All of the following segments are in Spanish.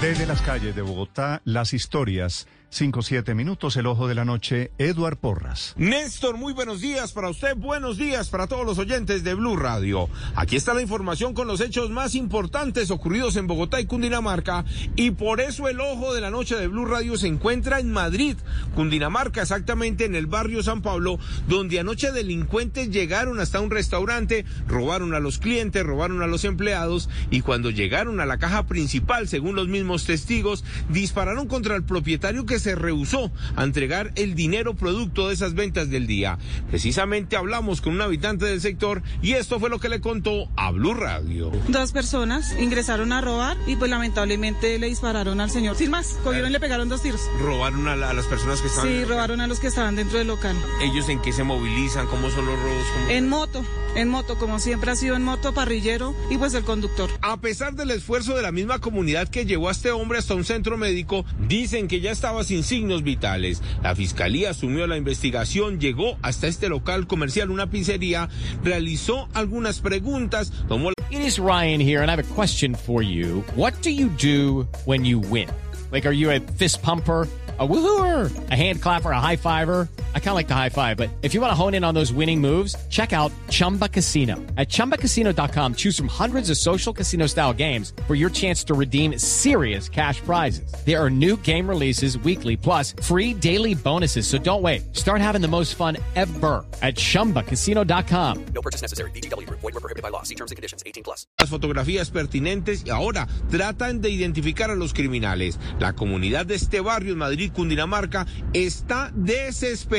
Desde las calles de Bogotá, las historias. 5-7 minutos, el ojo de la noche, Eduard Porras. Néstor, muy buenos días para usted, buenos días para todos los oyentes de Blue Radio. Aquí está la información con los hechos más importantes ocurridos en Bogotá y Cundinamarca y por eso el ojo de la noche de Blue Radio se encuentra en Madrid, Cundinamarca, exactamente en el barrio San Pablo, donde anoche delincuentes llegaron hasta un restaurante, robaron a los clientes, robaron a los empleados y cuando llegaron a la caja principal, según los mismos testigos, dispararon contra el propietario que se rehusó a entregar el dinero producto de esas ventas del día. Precisamente hablamos con un habitante del sector y esto fue lo que le contó a Blue Radio. Dos personas ingresaron a robar y pues lamentablemente le dispararon al señor. Sin más, cogieron y le pegaron dos tiros. ¿Robaron a, la, a las personas que estaban? Sí, robaron a los que estaban dentro del local. ¿Ellos en qué se movilizan? ¿Cómo son los robos? ¿Cómo... En moto, en moto, como siempre ha sido en moto, parrillero y pues el conductor. A pesar del esfuerzo de la misma comunidad que llevó a este hombre hasta un centro médico, dicen que ya estaba sin vitales. La fiscalía asumió la investigación, llegó hasta este local comercial, una pizzería, realizó algunas preguntas, tomó It is Ryan here and I have a question for you. What do you do when you win? Like are you a fist pumper? a woohooer, a hand clapper, a high fiver. I kind of like the high five, but if you want to hone in on those winning moves, check out Chumba Casino. At ChumbaCasino.com, choose from hundreds of social casino style games for your chance to redeem serious cash prizes. There are new game releases weekly, plus free daily bonuses. So don't wait. Start having the most fun ever at ChumbaCasino.com. No purchase necessary. BGW. Void were prohibited by law. See terms and conditions. 18 plus. Las fotografías pertinentes y ahora tratan de identificar a los criminales. La comunidad de este barrio en Madrid Cundinamarca está desesperada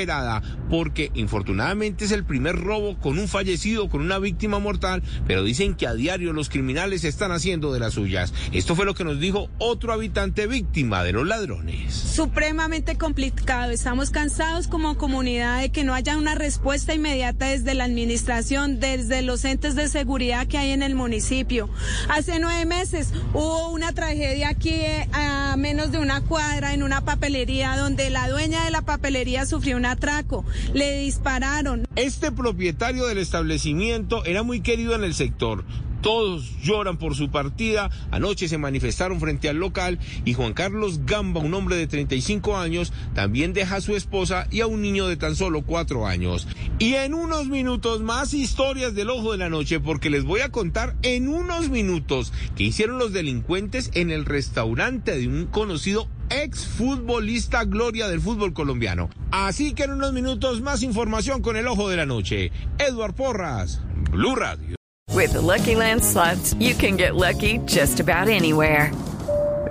porque infortunadamente es el primer robo con un fallecido, con una víctima mortal, pero dicen que a diario los criminales están haciendo de las suyas. Esto fue lo que nos dijo otro habitante víctima de los ladrones. Supremamente complicado. Estamos cansados como comunidad de que no haya una respuesta inmediata desde la administración, desde los entes de seguridad que hay en el municipio. Hace nueve meses hubo una tragedia aquí a menos de una cuadra en una papelería donde la dueña de la papelería sufrió un atraco. Le dispararon. Este propietario del establecimiento era muy querido en el sector. Todos lloran por su partida. Anoche se manifestaron frente al local y Juan Carlos Gamba, un hombre de 35 años, también deja a su esposa y a un niño de tan solo 4 años. Y en unos minutos más historias del ojo de la noche porque les voy a contar en unos minutos que hicieron los delincuentes en el restaurante de un conocido ex futbolista gloria del fútbol colombiano. Así que en unos minutos más información con el ojo de la noche. Edward Porras, Blue Radio. With the Lucky Land slots, you can get lucky just about anywhere.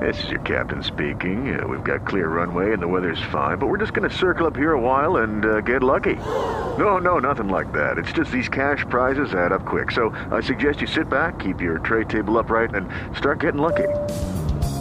This is your captain speaking. Uh, we've got clear runway and the weather's fine, but we're just going to circle up here a while and uh, get lucky. No, no, nothing like that. It's just these cash prizes add up quick. So I suggest you sit back, keep your tray table upright, and start getting lucky.